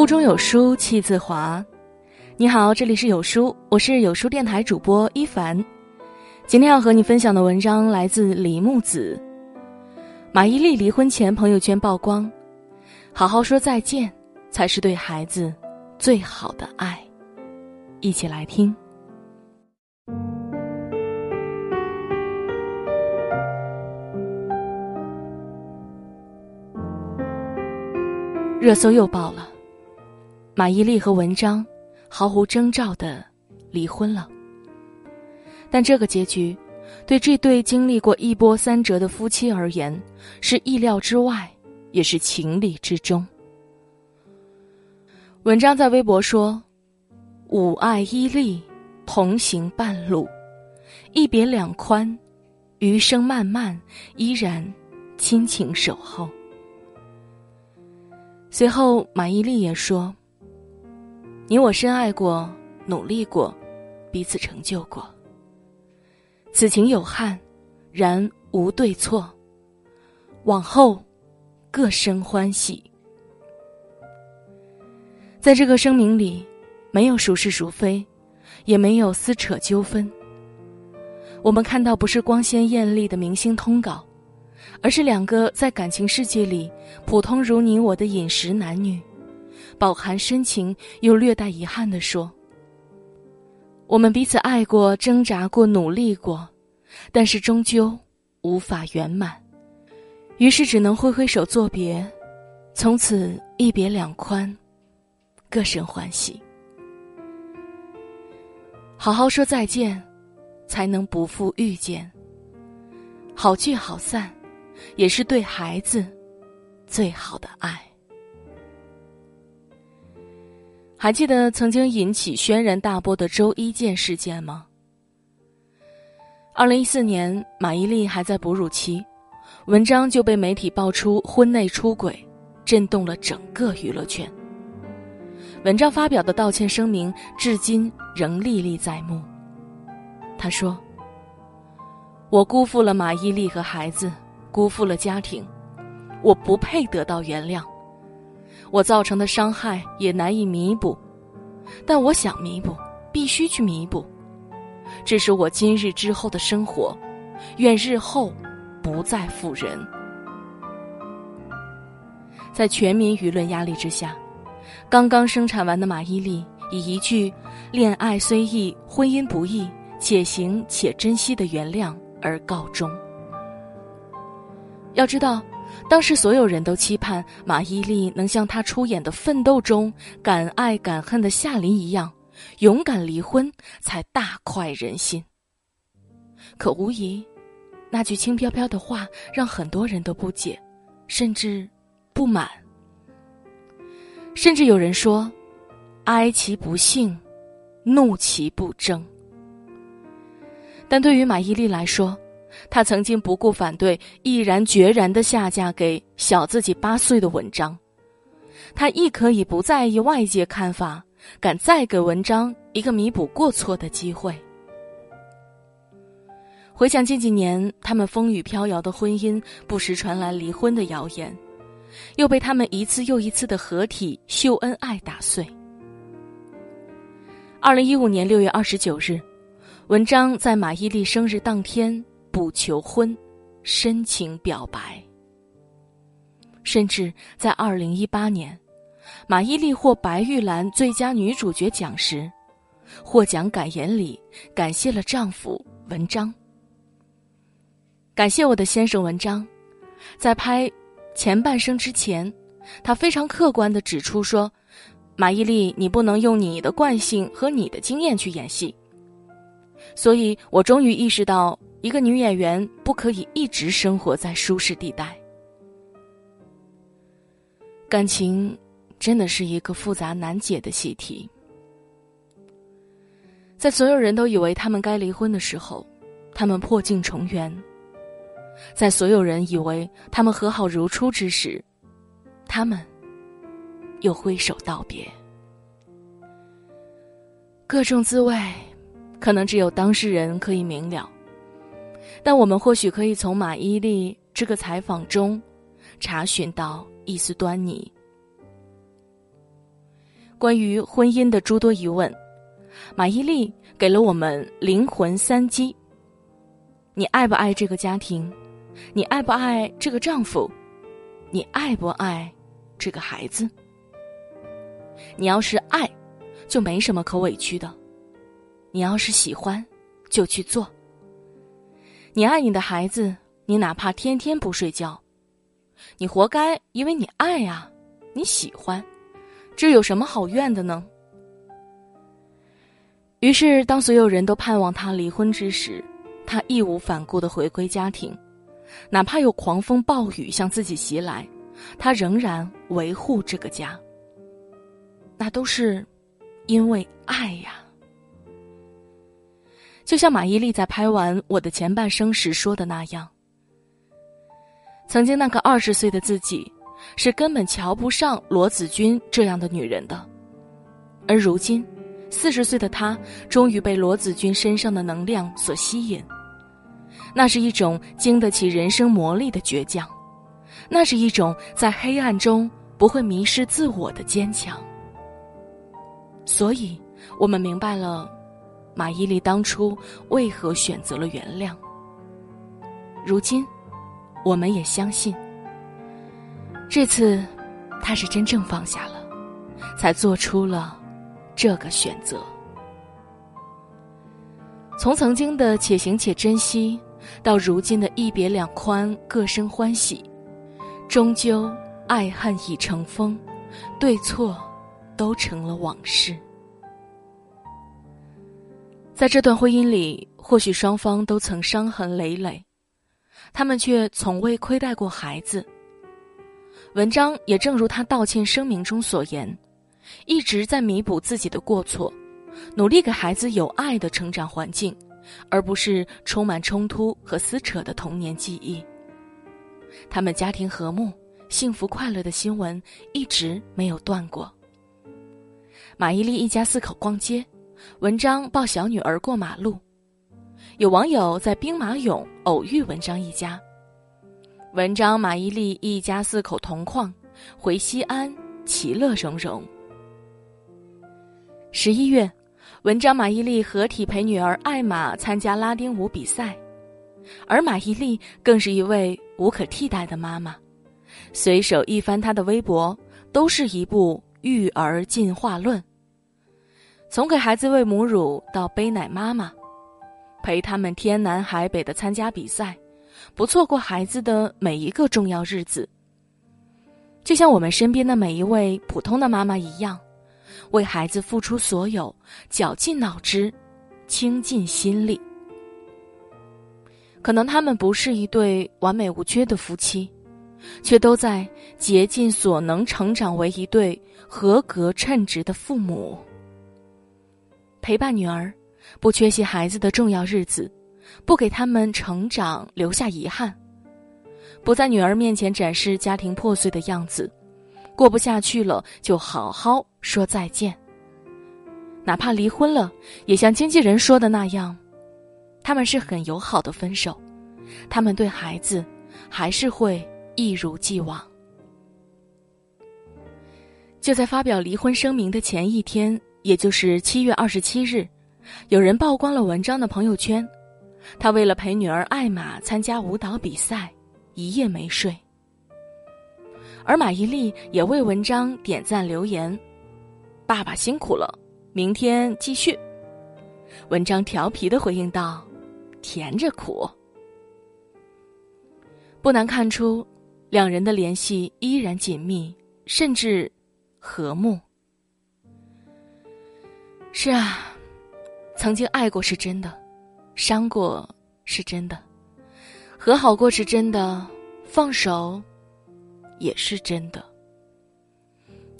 腹中有书气自华。你好，这里是有书，我是有书电台主播一凡。今天要和你分享的文章来自李木子。马伊琍离婚前朋友圈曝光，好好说再见才是对孩子最好的爱。一起来听。热搜又爆了。马伊琍和文章毫无征兆的离婚了，但这个结局对这对经历过一波三折的夫妻而言是意料之外，也是情理之中。文章在微博说：“吾爱伊琍，同行半路，一别两宽，余生漫漫，依然亲情守候。”随后，马伊琍也说。你我深爱过，努力过，彼此成就过。此情有憾，然无对错。往后，各生欢喜。在这个声明里，没有孰是孰非，也没有撕扯纠纷。我们看到不是光鲜艳丽的明星通稿，而是两个在感情世界里普通如你我的饮食男女。饱含深情又略带遗憾地说：“我们彼此爱过，挣扎过，努力过，但是终究无法圆满，于是只能挥挥手作别，从此一别两宽，各生欢喜。好好说再见，才能不负遇见。好聚好散，也是对孩子最好的爱。”还记得曾经引起轩然大波的周一见事件吗？二零一四年，马伊琍还在哺乳期，文章就被媒体爆出婚内出轨，震动了整个娱乐圈。文章发表的道歉声明至今仍历历在目。他说：“我辜负了马伊琍和孩子，辜负了家庭，我不配得到原谅。”我造成的伤害也难以弥补，但我想弥补，必须去弥补。这是我今日之后的生活，愿日后不再负人。在全民舆论压力之下，刚刚生产完的马伊琍以一句“恋爱虽易，婚姻不易，且行且珍惜”的原谅而告终。要知道。当时所有人都期盼马伊琍能像她出演的《奋斗》中敢爱敢恨的夏琳一样，勇敢离婚才大快人心。可无疑，那句轻飘飘的话让很多人都不解，甚至不满。甚至有人说：“哀其不幸，怒其不争。”但对于马伊琍来说，他曾经不顾反对，毅然决然的下嫁给小自己八岁的文章。他亦可以不在意外界看法，敢再给文章一个弥补过错的机会。回想近几年他们风雨飘摇的婚姻，不时传来离婚的谣言，又被他们一次又一次的合体秀恩爱打碎。二零一五年六月二十九日，文章在马伊琍生日当天。不求婚，深情表白。甚至在二零一八年，马伊琍获白玉兰最佳女主角奖时，获奖感言里感谢了丈夫文章。感谢我的先生文章，在拍前半生之前，他非常客观的指出说：“马伊琍，你不能用你的惯性和你的经验去演戏。”所以我终于意识到。一个女演员不可以一直生活在舒适地带。感情真的是一个复杂难解的习题。在所有人都以为他们该离婚的时候，他们破镜重圆；在所有人以为他们和好如初之时，他们又挥手道别。各种滋味，可能只有当事人可以明了。但我们或许可以从马伊琍这个采访中，查询到一丝端倪。关于婚姻的诸多疑问，马伊琍给了我们灵魂三击：你爱不爱这个家庭？你爱不爱这个丈夫？你爱不爱这个孩子？你要是爱，就没什么可委屈的；你要是喜欢，就去做。你爱你的孩子，你哪怕天天不睡觉，你活该，因为你爱啊，你喜欢，这有什么好怨的呢？于是，当所有人都盼望他离婚之时，他义无反顾的回归家庭。哪怕有狂风暴雨向自己袭来，他仍然维护这个家。那都是因为爱呀。就像马伊琍在拍完《我的前半生》时说的那样，曾经那个二十岁的自己，是根本瞧不上罗子君这样的女人的，而如今，四十岁的她终于被罗子君身上的能量所吸引。那是一种经得起人生磨砺的倔强，那是一种在黑暗中不会迷失自我的坚强。所以，我们明白了马伊琍当初为何选择了原谅。如今，我们也相信，这次他是真正放下了，才做出了这个选择。从曾经的且行且珍惜。到如今的一别两宽，各生欢喜，终究爱恨已成风，对错都成了往事。在这段婚姻里，或许双方都曾伤痕累累，他们却从未亏待过孩子。文章也正如他道歉声明中所言，一直在弥补自己的过错，努力给孩子有爱的成长环境。而不是充满冲突和撕扯的童年记忆。他们家庭和睦、幸福快乐的新闻一直没有断过。马伊琍一家四口逛街，文章抱小女儿过马路，有网友在兵马俑偶遇文章一家。文章、马伊琍一家四口同框，回西安，其乐融融。十一月。文章马伊琍合体陪女儿艾玛参加拉丁舞比赛，而马伊琍更是一位无可替代的妈妈。随手一翻她的微博，都是一部育儿进化论。从给孩子喂母乳到背奶妈妈，陪他们天南海北的参加比赛，不错过孩子的每一个重要日子。就像我们身边的每一位普通的妈妈一样。为孩子付出所有，绞尽脑汁，倾尽心力。可能他们不是一对完美无缺的夫妻，却都在竭尽所能成长为一对合格称职的父母。陪伴女儿，不缺席孩子的重要日子，不给他们成长留下遗憾，不在女儿面前展示家庭破碎的样子。过不下去了，就好好说再见。哪怕离婚了，也像经纪人说的那样，他们是很友好的分手，他们对孩子还是会一如既往。就在发表离婚声明的前一天，也就是七月二十七日，有人曝光了文章的朋友圈，他为了陪女儿艾玛参加舞蹈比赛，一夜没睡。而马伊琍也为文章点赞留言：“爸爸辛苦了，明天继续。”文章调皮的回应道：“甜着苦。”不难看出，两人的联系依然紧密，甚至和睦。是啊，曾经爱过是真的，伤过是真的，和好过是真的，放手。也是真的，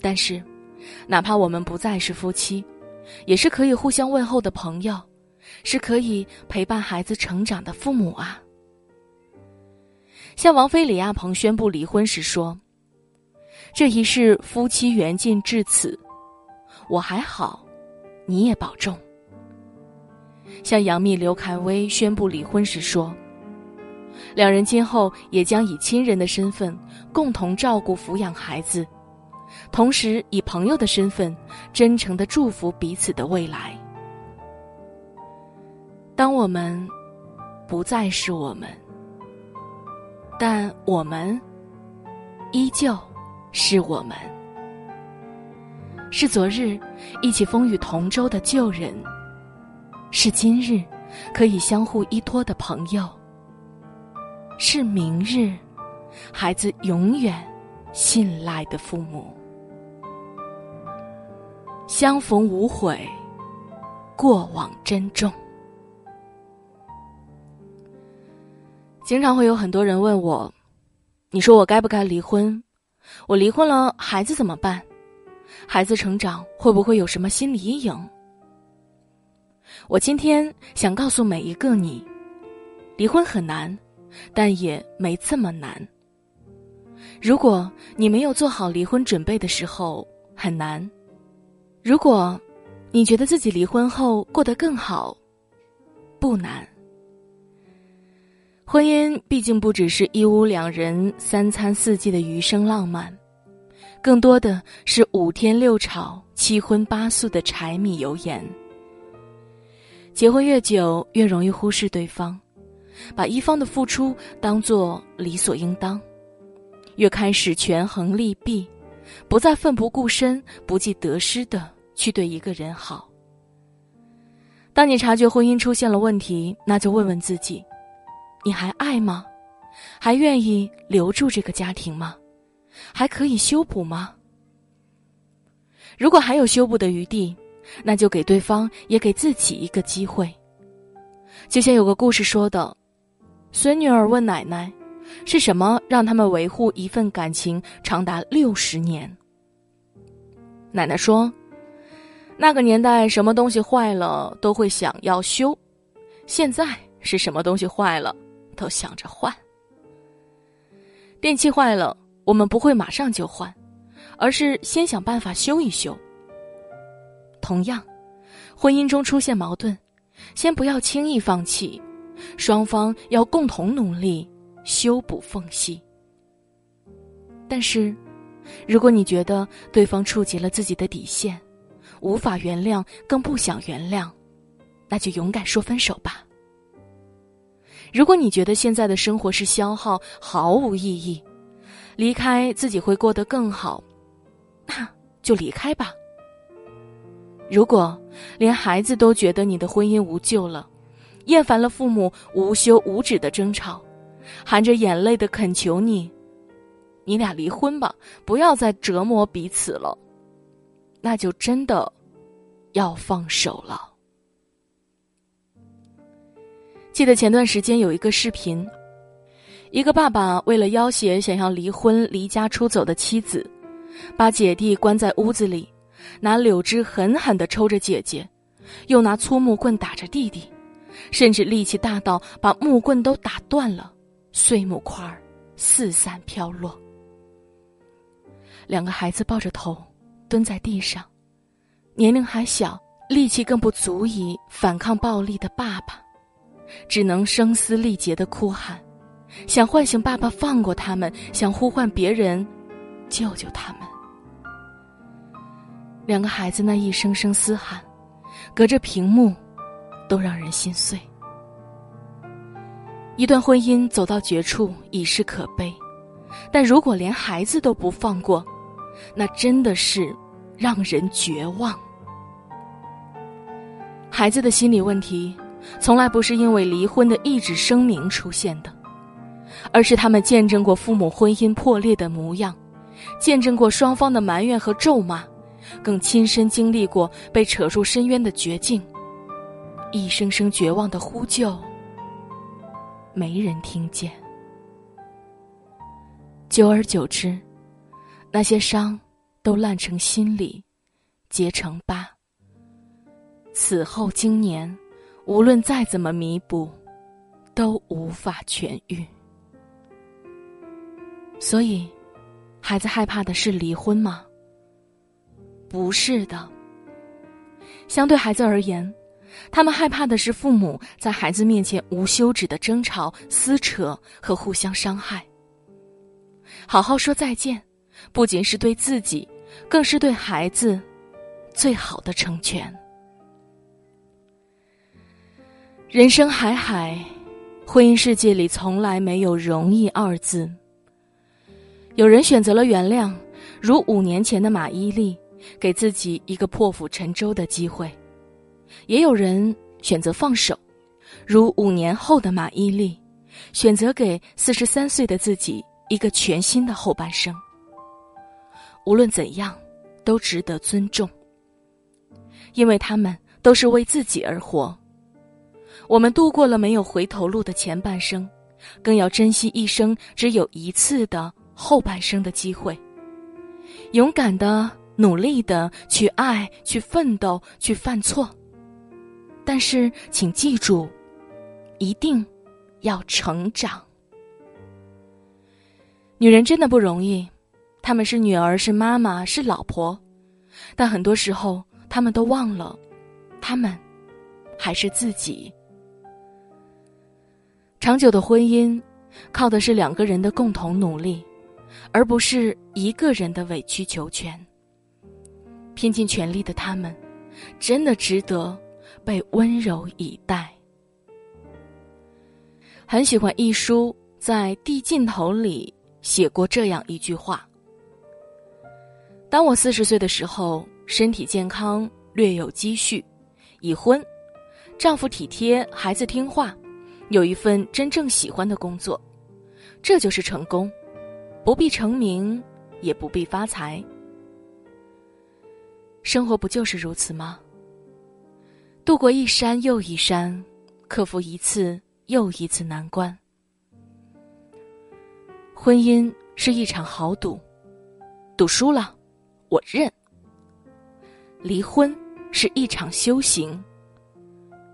但是，哪怕我们不再是夫妻，也是可以互相问候的朋友，是可以陪伴孩子成长的父母啊。像王菲、李亚鹏宣布离婚时说：“这一世夫妻缘尽至此，我还好，你也保重。”向杨幂、刘恺威宣布离婚时说。两人今后也将以亲人的身份共同照顾抚养孩子，同时以朋友的身份，真诚的祝福彼此的未来。当我们不再是我们，但我们依旧是我们，是昨日一起风雨同舟的旧人，是今日可以相互依托的朋友，是明日孩子永远信赖的父母。相逢无悔，过往珍重。经常会有很多人问我：“你说我该不该离婚？我离婚了，孩子怎么办？孩子成长会不会有什么心理阴影？”我今天想告诉每一个你：离婚很难，但也没这么难。如果你没有做好离婚准备的时候，很难。如果，你觉得自己离婚后过得更好，不难。婚姻毕竟不只是一屋两人三餐四季的余生浪漫，更多的是五天六吵、七荤八素的柴米油盐。结婚越久，越容易忽视对方，把一方的付出当作理所应当，越开始权衡利弊。不再奋不顾身、不计得失的去对一个人好。当你察觉婚姻出现了问题，那就问问自己：你还爱吗？还愿意留住这个家庭吗？还可以修补吗？如果还有修补的余地，那就给对方也给自己一个机会。就像有个故事说的：孙女儿问奶奶。是什么让他们维护一份感情长达六十年？奶奶说：“那个年代什么东西坏了都会想要修，现在是什么东西坏了都想着换。电器坏了，我们不会马上就换，而是先想办法修一修。同样，婚姻中出现矛盾，先不要轻易放弃，双方要共同努力。”修补缝隙。但是，如果你觉得对方触及了自己的底线，无法原谅，更不想原谅，那就勇敢说分手吧。如果你觉得现在的生活是消耗，毫无意义，离开自己会过得更好，那就离开吧。如果连孩子都觉得你的婚姻无救了，厌烦了父母无休无止的争吵。含着眼泪的恳求你，你俩离婚吧，不要再折磨彼此了。那就真的要放手了。记得前段时间有一个视频，一个爸爸为了要挟想要离婚、离家出走的妻子，把姐弟关在屋子里，拿柳枝狠狠的抽着姐姐，又拿粗木棍打着弟弟，甚至力气大到把木棍都打断了。碎木块儿四散飘落，两个孩子抱着头蹲在地上，年龄还小，力气更不足以反抗暴力的爸爸，只能声嘶力竭的哭喊，想唤醒爸爸放过他们，想呼唤别人救救他们。两个孩子那一声声嘶喊，隔着屏幕，都让人心碎。一段婚姻走到绝处已是可悲，但如果连孩子都不放过，那真的是让人绝望。孩子的心理问题，从来不是因为离婚的意志声明出现的，而是他们见证过父母婚姻破裂的模样，见证过双方的埋怨和咒骂，更亲身经历过被扯入深渊的绝境，一声声绝望的呼救。没人听见，久而久之，那些伤都烂成心里，结成疤。此后经年，无论再怎么弥补，都无法痊愈。所以，孩子害怕的是离婚吗？不是的。相对孩子而言。他们害怕的是父母在孩子面前无休止的争吵、撕扯和互相伤害。好好说再见，不仅是对自己，更是对孩子最好的成全。人生海海，婚姻世界里从来没有容易二字。有人选择了原谅，如五年前的马伊琍，给自己一个破釜沉舟的机会；也有人选择放手，如五年后的马伊琍，选择给四十三岁的自己一个全新的后半生。无论怎样，都值得尊重，因为他们都是为自己而活。我们度过了没有回头路的前半生，更要珍惜一生只有一次的后半生的机会。勇敢的、努力的去爱、去奋斗、去犯错，但是请记住，一定要成长。女人真的不容易，她们是女儿，是妈妈，是老婆，但很多时候，她们都忘了，她们还是自己。长久的婚姻，靠的是两个人的共同努力，而不是一个人的委曲求全。拼尽全力的他们，真的值得被温柔以待。很喜欢一书在《递尽头》里写过这样一句话：“当我四十岁的时候，身体健康，略有积蓄，已婚，丈夫体贴，孩子听话。”有一份真正喜欢的工作，这就是成功，不必成名，也不必发财。生活不就是如此吗？度过一山又一山，克服一次又一次难关。婚姻是一场豪赌，赌输了，我认；离婚是一场修行，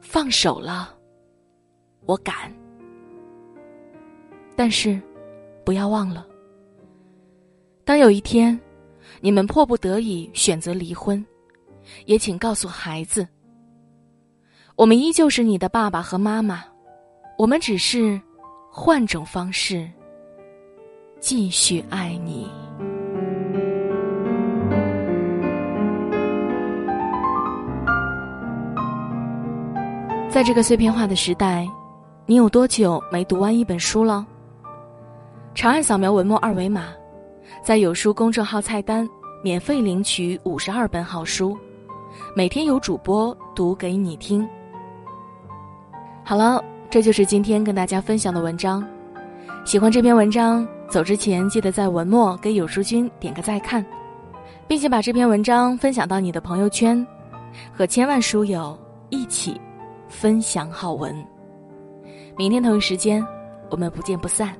放手了。我敢，但是，不要忘了，当有一天，你们迫不得已选择离婚，也请告诉孩子，我们依旧是你的爸爸和妈妈，我们只是换种方式继续爱你。在这个碎片化的时代。你有多久没读完一本书了？长按扫描文末二维码，在有书公众号菜单免费领取五十二本好书，每天有主播读给你听。好了，这就是今天跟大家分享的文章。喜欢这篇文章，走之前记得在文末给有书君点个再看，并且把这篇文章分享到你的朋友圈，和千万书友一起分享好文。明天同一时间，我们不见不散。